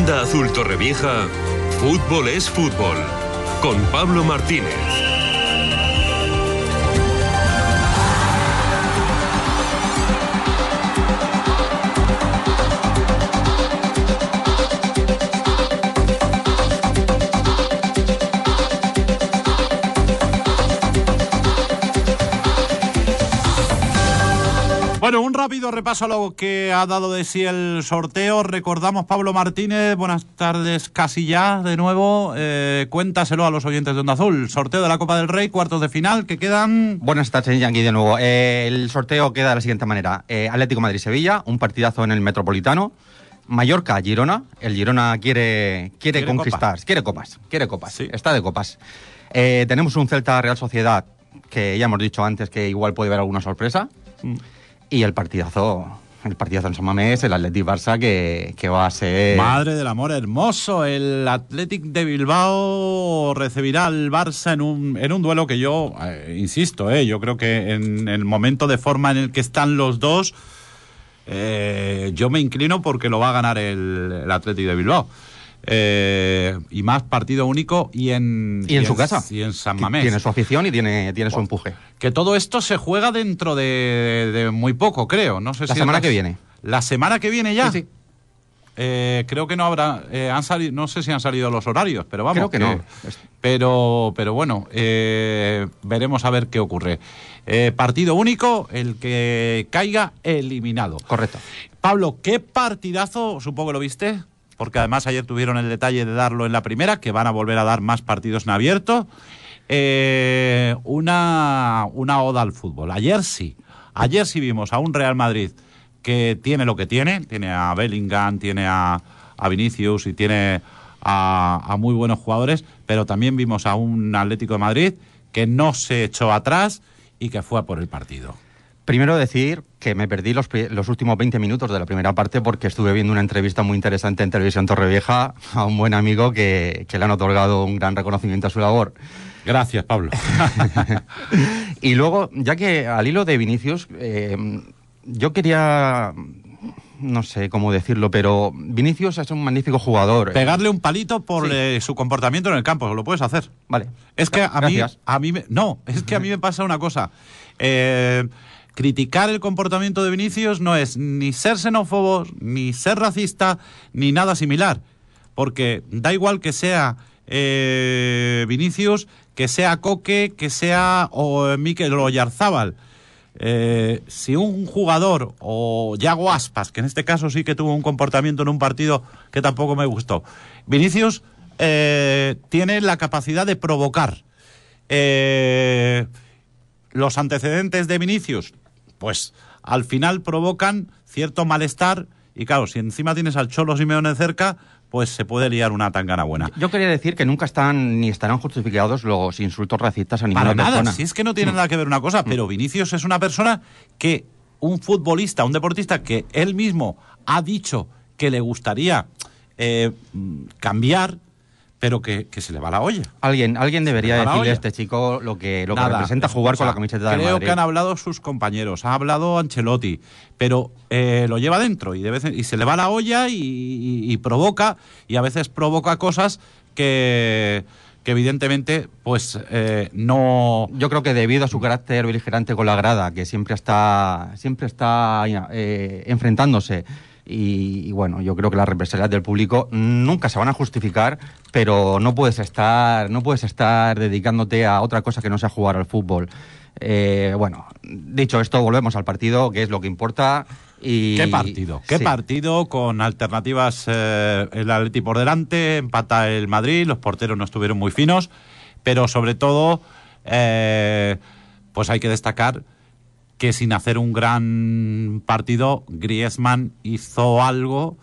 Onda Azul Torrevieja, fútbol es fútbol. Con Pablo Martínez. Bueno, un rápido repaso a lo que ha dado de sí el sorteo. Recordamos, Pablo Martínez, buenas tardes casi ya de nuevo. Eh, cuéntaselo a los oyentes de Onda Azul. Sorteo de la Copa del Rey, cuartos de final, que quedan... Buenas tardes, Yankee, de nuevo. Eh, el sorteo queda de la siguiente manera. Eh, Atlético Madrid-Sevilla, un partidazo en el Metropolitano. Mallorca-Girona. El Girona quiere, quiere, Quiere conquistar. Quiere copas. Quiere copas. Sí. Está de copas. Eh, tenemos un Celta-Real Sociedad, que ya hemos dicho antes que igual puede haber alguna sorpresa. Mm. Y el partidazo... El partidazo en San Mamés, el Athletic Barça, que, que va a ser. Madre del amor hermoso, el Athletic de Bilbao recibirá al Barça en un, en un duelo que yo, eh, insisto, eh, yo creo que en el momento de forma en el que están los dos, eh, yo me inclino porque lo va a ganar el, el Athletic de Bilbao. Eh, y más partido único y en, Y en su casa. Y en San Mamés. Tiene su afición y tiene, tiene su empuje. Que todo esto se juega dentro de, de muy poco, creo. No sé La si semana que viene. La semana que viene ya. Sí, sí. Eh, creo que no habrá. eh, han salido, no sé si han salido los horarios, pero vamos. Creo que no. Pero, pero bueno, veremos a ver qué ocurre. Partido único, el que caiga eliminado. Correcto. Pablo, ¿qué partidazo? Supongo que lo viste. Porque además ayer tuvieron el detalle de darlo en la primera, que van a volver a dar más partidos en abierto. Eh, una, una oda al fútbol. Ayer sí. Ayer sí vimos a un Real Madrid que tiene lo que tiene. Tiene a Bellingham, tiene a, Vinicius y tiene a, a muy buenos jugadores. Pero también vimos a un Atlético de Madrid que no se echó atrás y que fue a por el partido. Primero decir que me perdí los, los últimos 20 minutos de la primera parte porque estuve viendo una entrevista muy interesante en Televisión Torrevieja a un buen amigo que, que le han otorgado un gran reconocimiento a su labor. Gracias, Pablo. Y luego, ya que al hilo de Vinicius, eh, yo quería, no sé cómo decirlo, pero Vinicius es un magnífico jugador. Pegarle un palito por Sí. eh, su comportamiento en el campo, lo puedes hacer. Vale. Es que a mí, a mí me, no, es que a mí me pasa una cosa. Eh, criticar el comportamiento de Vinicius no es ni ser xenófobo, ni ser racista, ni nada similar. Porque da igual que sea eh, Vinicius, que sea Coque, que sea o, Mikel Oyarzábal. Eh, si un jugador o Yago Aspas, que en este caso sí que tuvo un comportamiento en un partido que tampoco me gustó, Vinicius eh, tiene la capacidad de provocar. Eh, los antecedentes de Vinicius, pues al final provocan cierto malestar y claro, si encima tienes al Cholo Simeone cerca, pues se puede liar una tangana buena. Yo quería decir que nunca están ni estarán justificados los insultos racistas a ninguna Para nada, persona. si es que no tiene nada que ver una cosa, pero Vinicius es una persona que un futbolista, un deportista que él mismo ha dicho que le gustaría eh, mm, cambiar, pero que, que se le va la olla. Alguien, alguien debería decirle a este chico lo que, lo que representa jugar con la camiseta de Creo Madrid. que han hablado sus compañeros, ha hablado Ancelotti, pero eh, lo lleva dentro y, de vez en- y se le va la olla y, y- y provoca, y a veces provoca cosas que, que evidentemente pues eh, no... Yo creo que debido a su carácter beligerante con la grada, que siempre está, siempre está eh, enfrentándose, y, y bueno, yo creo que las represalias del público nunca se van a justificar, pero no puedes estar, no puedes estar dedicándote a otra cosa que no sea jugar al fútbol. Eh, bueno, dicho esto, volvemos al partido, que es lo que importa. Y, ¿Qué partido? ¿Qué Sí. partido con alternativas? eh, el Atleti por delante, empata el Madrid, los porteros no estuvieron muy finos, pero sobre todo, eh, pues hay que destacar que sin hacer un gran partido, Griezmann hizo algo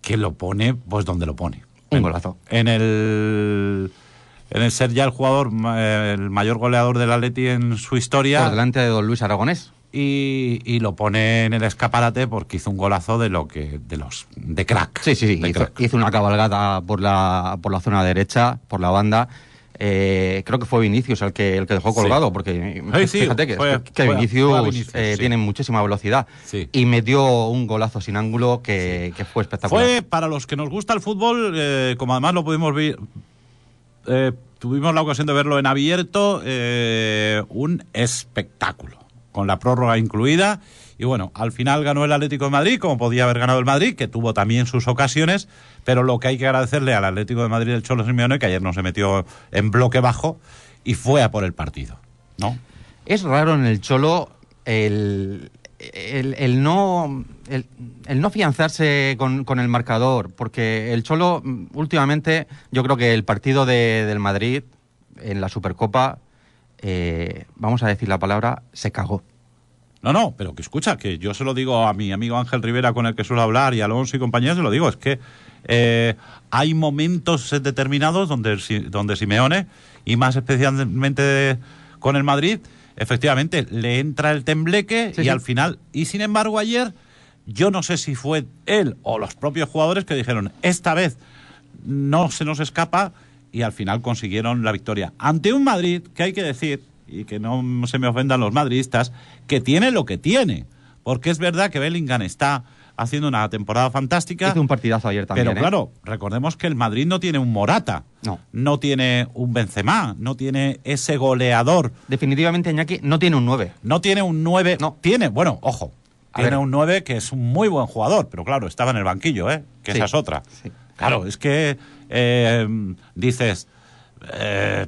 que lo pone, pues donde lo pone. Un golazo. En el, en el ser ya el jugador, eh, el mayor goleador del Atleti en su historia Por delante de don Luis Aragonés. y, y lo pone en el escaparate porque hizo un golazo de lo que de los de crack. Sí, sí, sí. Hizo, hizo una cabalgata por la, por la zona derecha, por la banda. Eh, creo que fue Vinicius el que, el que dejó colgado, porque Sí, sí, fíjate que, que Vinicius, Vinicius, eh, sí. tiene muchísima velocidad Sí. y metió un golazo sin ángulo que, que fue espectacular. Fue para los que nos gusta el fútbol, eh, como además lo pudimos ver, eh, tuvimos la ocasión de verlo en abierto, eh, un espectáculo, con la prórroga incluida. Y bueno, al final ganó el Atlético de Madrid, como podía haber ganado el Madrid, que tuvo también sus ocasiones, pero lo que hay que agradecerle al Atlético de Madrid del Cholo Simeone, que ayer no se metió en bloque bajo y fue a por el partido, ¿no? Es raro en el Cholo el, el, no el, no afianzarse con, con el marcador, porque el Cholo mm, últimamente, yo creo que el partido de- del Madrid en la Supercopa, eh, vamos a decir la palabra, se cagó. No, no, pero que escucha, que yo se lo digo a mi amigo Ángel Rivera con el que suelo hablar y a Alonso y compañía, se lo digo, es que eh, hay momentos determinados donde, donde Simeone, y más especialmente con el Madrid, efectivamente le entra el tembleque Sí, y sí. al final, y sin embargo ayer, yo no sé si fue él o los propios jugadores que dijeron, esta vez no se nos escapa y al final consiguieron la victoria. Ante un Madrid que hay que decir, y que no se me ofendan los madridistas, que tiene lo que tiene. Porque es verdad que Bellingham está haciendo una temporada fantástica. Hizo un partidazo ayer también. Pero ¿eh? claro, recordemos que el Madrid no tiene un Morata, No. tiene un Benzema, no tiene ese goleador, Definitivamente Iñaki no tiene un 9. no tiene un 9, No. tiene, bueno, ojo, A tiene ver. un 9 que es un muy buen jugador, pero claro, estaba en el banquillo, ¿eh? Que Sí. esa es otra. Sí. Claro, es que eh, dices, eh,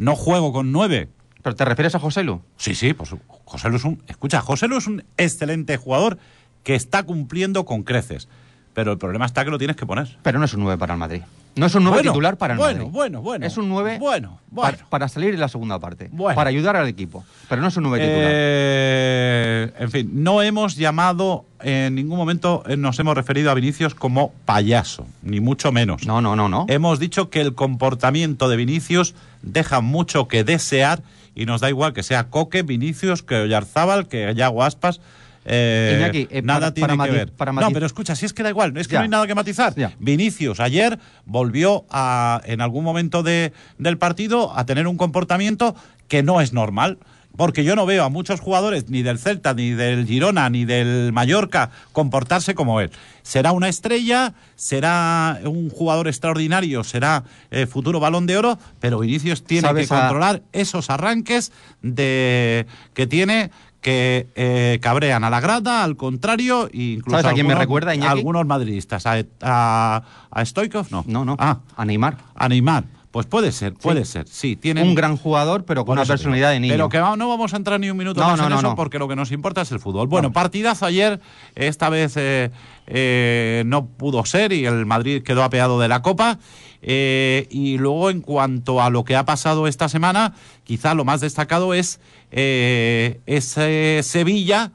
no juego con 9. ¿Pero te refieres a José Lu? Sí, sí, pues José Lu es un. Escucha, José Lu es un excelente jugador que está cumpliendo con creces. Pero el problema está que lo tienes que poner. Pero no es un 9 para el Madrid. No es un 9 Bueno, titular para el bueno, Madrid. bueno, bueno. Es un 9 Bueno, pa- bueno. para salir en la segunda parte. Bueno. Para ayudar al equipo. Pero no es un 9 titular. Eh, en fin, no hemos llamado, en ningún momento eh, nos hemos referido a Vinicius como payaso, ni mucho menos. No, no, no, no. Hemos dicho que el comportamiento de Vinicius deja mucho que desear y nos da igual que sea Coque, Vinicius, que Oyarzábal, que Yago Aspas. Eh, Iñaki, eh, nada para- tiene para que ver. para no, pero escucha, si es que da igual, es que Ya. no hay nada que matizar. Ya. Vinicius ayer volvió a, en algún momento de, del partido a tener un comportamiento que no es normal. Porque yo no veo a muchos jugadores, ni del Celta, ni del Girona, ni del Mallorca, comportarse como él. Será una estrella, será un jugador extraordinario, será eh, futuro balón de oro, pero Vinicius tiene que ¿Sabes a- controlar esos arranques de que tiene que eh, cabrean a la grada, al contrario, e incluso ¿Sabes a quién me algunos- recuerda, Iñaki? algunos madridistas. ¿A, a, a Stoikov? No. No, no. Ah, A Neymar. a Neymar. Pues puede ser, puede ser. Sí, tiene Un gran jugador, pero con una personalidad de niño. Pero que va- no vamos a entrar ni un minuto No, más no, en no, eso porque lo que nos importa es el fútbol. Bueno, No. partidazo ayer, esta vez eh, eh, no pudo ser y el Madrid quedó apeado de la Copa. Eh, y luego en cuanto a lo que ha pasado esta semana, quizá lo más destacado es eh, ese Sevilla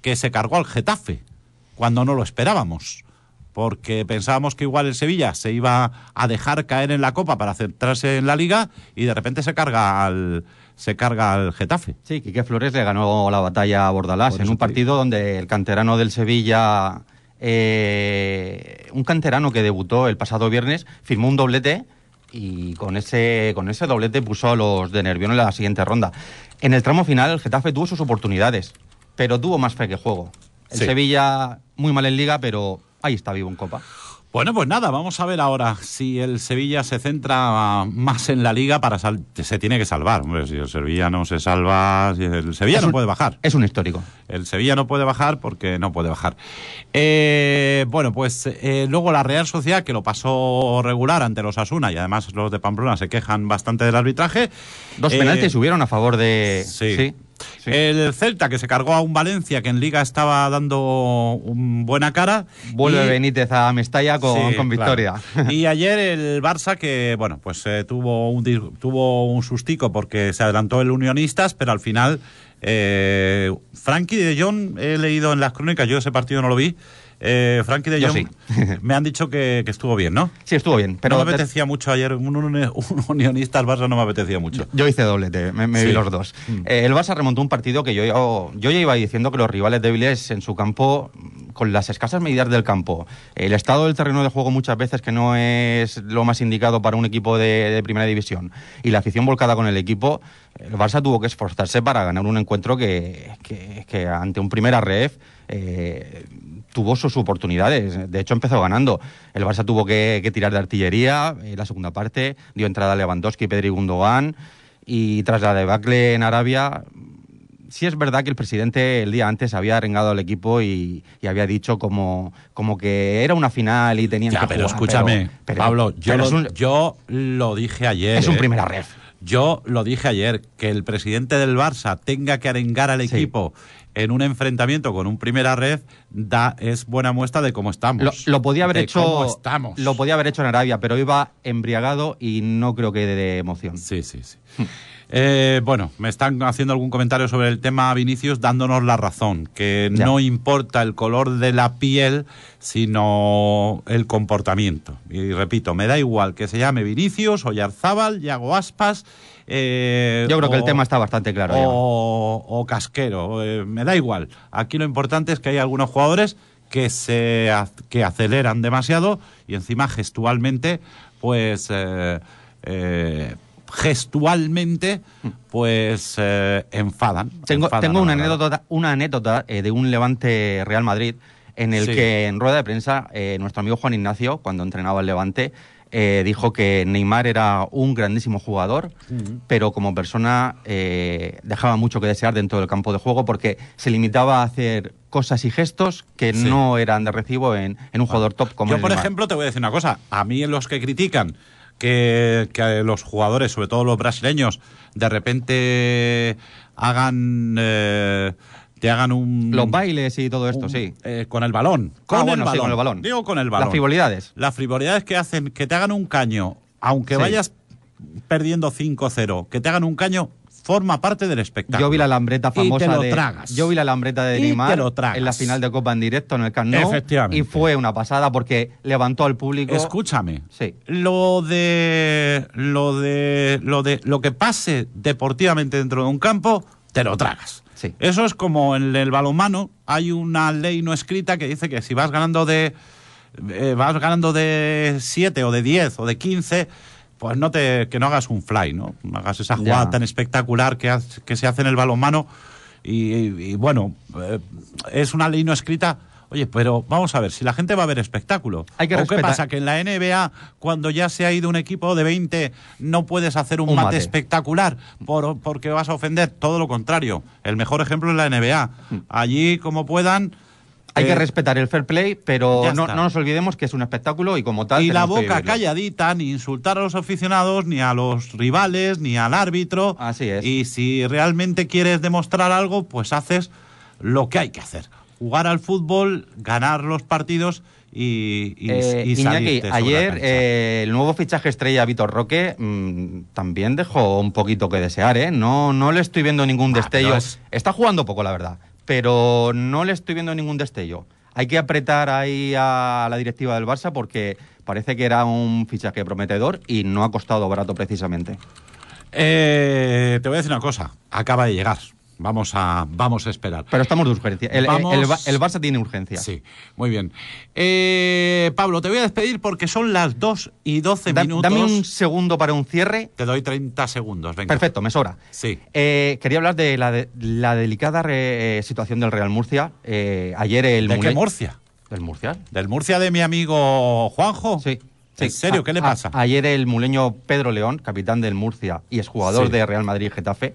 que se cargó al Getafe cuando no lo esperábamos. Porque pensábamos que igual el Sevilla se iba a dejar caer en la Copa para centrarse en la Liga y de repente se carga al, se carga al Getafe. Sí, Quique Flores le ganó la batalla a Bordalás en un partido donde el canterano del Sevilla, eh, un canterano que debutó el pasado viernes, firmó un doblete y con ese, con ese doblete puso a los de Nervión en la siguiente ronda. En el tramo final el Getafe tuvo sus oportunidades, pero tuvo más fe que juego. El Sí. Sevilla muy mal en liga, pero ahí está vivo en Copa. Bueno, pues nada, vamos a ver ahora si el Sevilla se centra más en la liga para sal se tiene que salvar. Hombre, si el Sevilla no se salva, si el Sevilla Es no un- puede bajar. Es un histórico. El Sevilla no puede bajar porque no puede bajar. Eh, bueno, pues eh, luego la Real Sociedad, que lo pasó regular ante los Asuna y además los de Pamplona se quejan bastante del arbitraje. Dos Eh, penaltis hubieron a favor de... Sí. sí, sí. El Celta, que se cargó a un Valencia que en Liga estaba dando un buena cara. Vuelve Y- Benítez a Mestalla con, Sí, con claro. victoria. Y ayer el Barça que, bueno, pues eh, tuvo, un, tuvo un sustico porque se adelantó el Unionistas, pero al final eh, Frankie de Jong, he leído en las crónicas, yo ese partido no lo vi, eh, Frankie de Jong sí. me han dicho que, que estuvo bien, ¿no? Sí, estuvo bien, pero no me apetecía mucho ayer, un, un, un Unionistas Barça no me apetecía mucho. Yo hice doblete, me, me vi los dos. Mm. Eh, el Barça remontó un partido que yo, yo, yo ya iba diciendo que los rivales débiles en su campo con las escasas medidas del campo, el estado del terreno de juego muchas veces que no es lo más indicado para un equipo de, de primera división y la afición volcada con el equipo, el Barça tuvo que esforzarse para ganar un encuentro que, que- que ante un primera ref eh, tuvo sus oportunidades. De hecho, empezó ganando. El Barça tuvo que, que tirar de artillería en la segunda parte, dio entrada a Lewandowski, Pedri y Gundogan. Y tras la debacle en Arabia, sí es verdad que el presidente el día antes había arengado al equipo y, y había dicho como, como que era una final y tenían Ya, que pero jugar, escúchame, pero- pero- Pablo, yo, pero lo, un, yo lo dije ayer. es un ¿eh? primera ref. Yo lo dije ayer, que el presidente del Barça tenga que arengar al Sí. equipo en un enfrentamiento con un primera red, da, es buena muestra de cómo estamos. Lo, lo podía haber hecho estamos. lo podía haber hecho en Arabia, pero iba embriagado y no creo que de, de emoción. Sí, sí, sí. Eh, bueno, me están haciendo algún comentario sobre el tema Vinicius, dándonos la razón, que Ya. no importa el color de la piel, sino el comportamiento. Y repito, me da igual que se llame Vinicius, Oyarzábal, Yago Aspas. eh, Yo creo que el o- tema está bastante claro. o, o casquero, eh, me da igual. Aquí lo importante es que hay algunos jugadores que se que aceleran demasiado y encima gestualmente, pues eh, eh, gestualmente, pues eh, enfadan. Tengo, enfadan tengo a una anécdota, una anécdota eh, de un Levante Real Madrid en el Sí. que en rueda de prensa eh, nuestro amigo Juan Ignacio, cuando entrenaba el Levante, dijo que Neymar era un grandísimo jugador, pero como persona dejaba mucho que desear dentro del campo de juego porque se limitaba a hacer cosas y gestos que Sí. no eran de recibo en, en un jugador top como Yo, por Neymar. ejemplo, te voy a decir una cosa. A mí los que critican que, que los jugadores, sobre todo los brasileños, de repente hagan... eh, te hagan un... Los bailes y todo esto, un- sí. eh, con el balón. Ah, Con, bueno, el sí, balón. con el balón. Digo con el balón. Las frivolidades. Las frivolidades que hacen que te hagan un caño, aunque Sí. vayas perdiendo 5-0, que te hagan un caño, forma parte del espectáculo. Yo vi la lambreta Y te famosa lo de tragas. Yo vi la lambreta de Neymar en la final de Copa en directo en el Camp Nou Efectivamente. y fue una pasada porque levantó al público. Escúchame. Sí. Lo de lo de lo de lo que pase deportivamente dentro de un campo, te lo tragas. Sí. Eso es como en el balonmano, hay una ley no escrita que dice que si vas ganando de eh, vas ganando de 7 o de 10 o de 15, pues no te que no hagas un fly, ¿no? No hagas esa jugada Ya. tan espectacular que, que se hace en el balonmano y, y, bueno, eh, es una ley no escrita. Oye, pero vamos a ver, si la gente va a ver espectáculo. Hay que ¿O qué pasa? Que en la NBA, cuando ya se ha ido un equipo de 20, no puedes hacer un, Un mate, mate. espectacular por, porque vas a ofender. Todo lo contrario. El mejor ejemplo es la NBA. Allí, como puedan. Hay eh, que respetar el fair play, pero no, nos olvidemos que es un espectáculo y como tal. Y la que boca calladita, ni insultar a los aficionados, ni a los rivales, ni al árbitro. Así es. Y si realmente quieres demostrar algo, pues haces lo que hay que hacer. Jugar al fútbol, ganar los partidos y, y, Eh, y Iñaki, ayer eh, el nuevo fichaje estrella Vitor Roque mm, también dejó un poquito que desear, ¿eh? No, no le estoy viendo ningún Ah, destello. es- Está jugando poco, la verdad, pero no le estoy viendo ningún destello. Hay que apretar ahí a la directiva del Barça porque parece que era un fichaje prometedor y no ha costado barato precisamente. Eh, te voy a decir una cosa. Acaba de llegar. Vamos a, vamos a esperar. Pero estamos de urgencia. El, Vamos- el Ba- el Barça tiene urgencia. Sí, muy bien. Eh, Pablo, te voy a despedir porque son las 2 y 12 Da- minutos. dame un segundo para un cierre. Te doy 30 segundos. Venga. Perfecto, me sobra. Sí. Eh, quería hablar de la, de- la delicada re- eh, situación del Real Murcia. Ayer el ¿De qué Murcia? ¿Del Murcia? ¿Del Murcia de mi amigo Juanjo? Sí. ¿En sí. serio? A- ¿Qué le a- pasa? ayer el muleño Pedro León, capitán del Murcia y exjugador Sí. de Real Madrid y Getafe,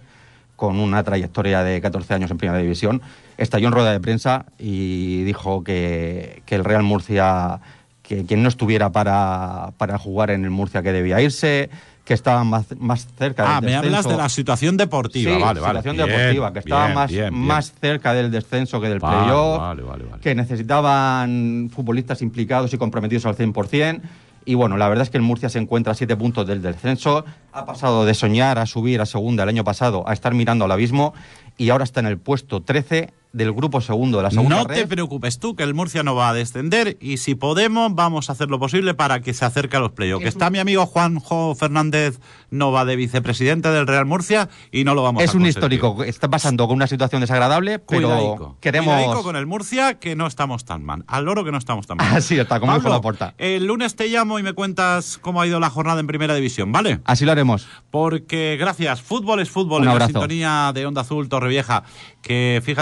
con una trayectoria de 14 años en Primera División, estalló en rueda de prensa y dijo que, que el Real Murcia, que quien no estuviera para, para jugar en el Murcia que debía irse, que estaba más, más cerca del Ah, me hablas descenso. de la situación deportiva. Sí, vale, vale. situación Bien, deportiva, que estaba bien, más, bien, más cerca del descenso que del Vale, playoff, vale, vale, vale. que necesitaban futbolistas implicados y comprometidos al 100%. Y bueno, la verdad es que el Murcia se encuentra a siete puntos del descenso, ha pasado de soñar a subir a segunda el año pasado a estar mirando al abismo. Y ahora está en el puesto 13 del grupo segundo de la segunda No red. te preocupes tú, que el Murcia no va a descender y si podemos vamos a hacer lo posible para que se acerque a los playoffs. Que está mi amigo Juanjo Fernández Nova de vicepresidente del Real Murcia y no lo vamos a es un histórico, está pasando con una situación desagradable, pero Cuidadico, queremos... cuidadico con el Murcia que no estamos tan mal. Al loro que no estamos tan mal. Así está, como dijo Pablo, Laporta. El lunes te llamo y me cuentas cómo ha ido la jornada en Primera División, ¿vale? Así lo haremos. Porque gracias, fútbol es fútbol Un en abrazo. la sintonía de Onda Azul Torrevieja, que fíjate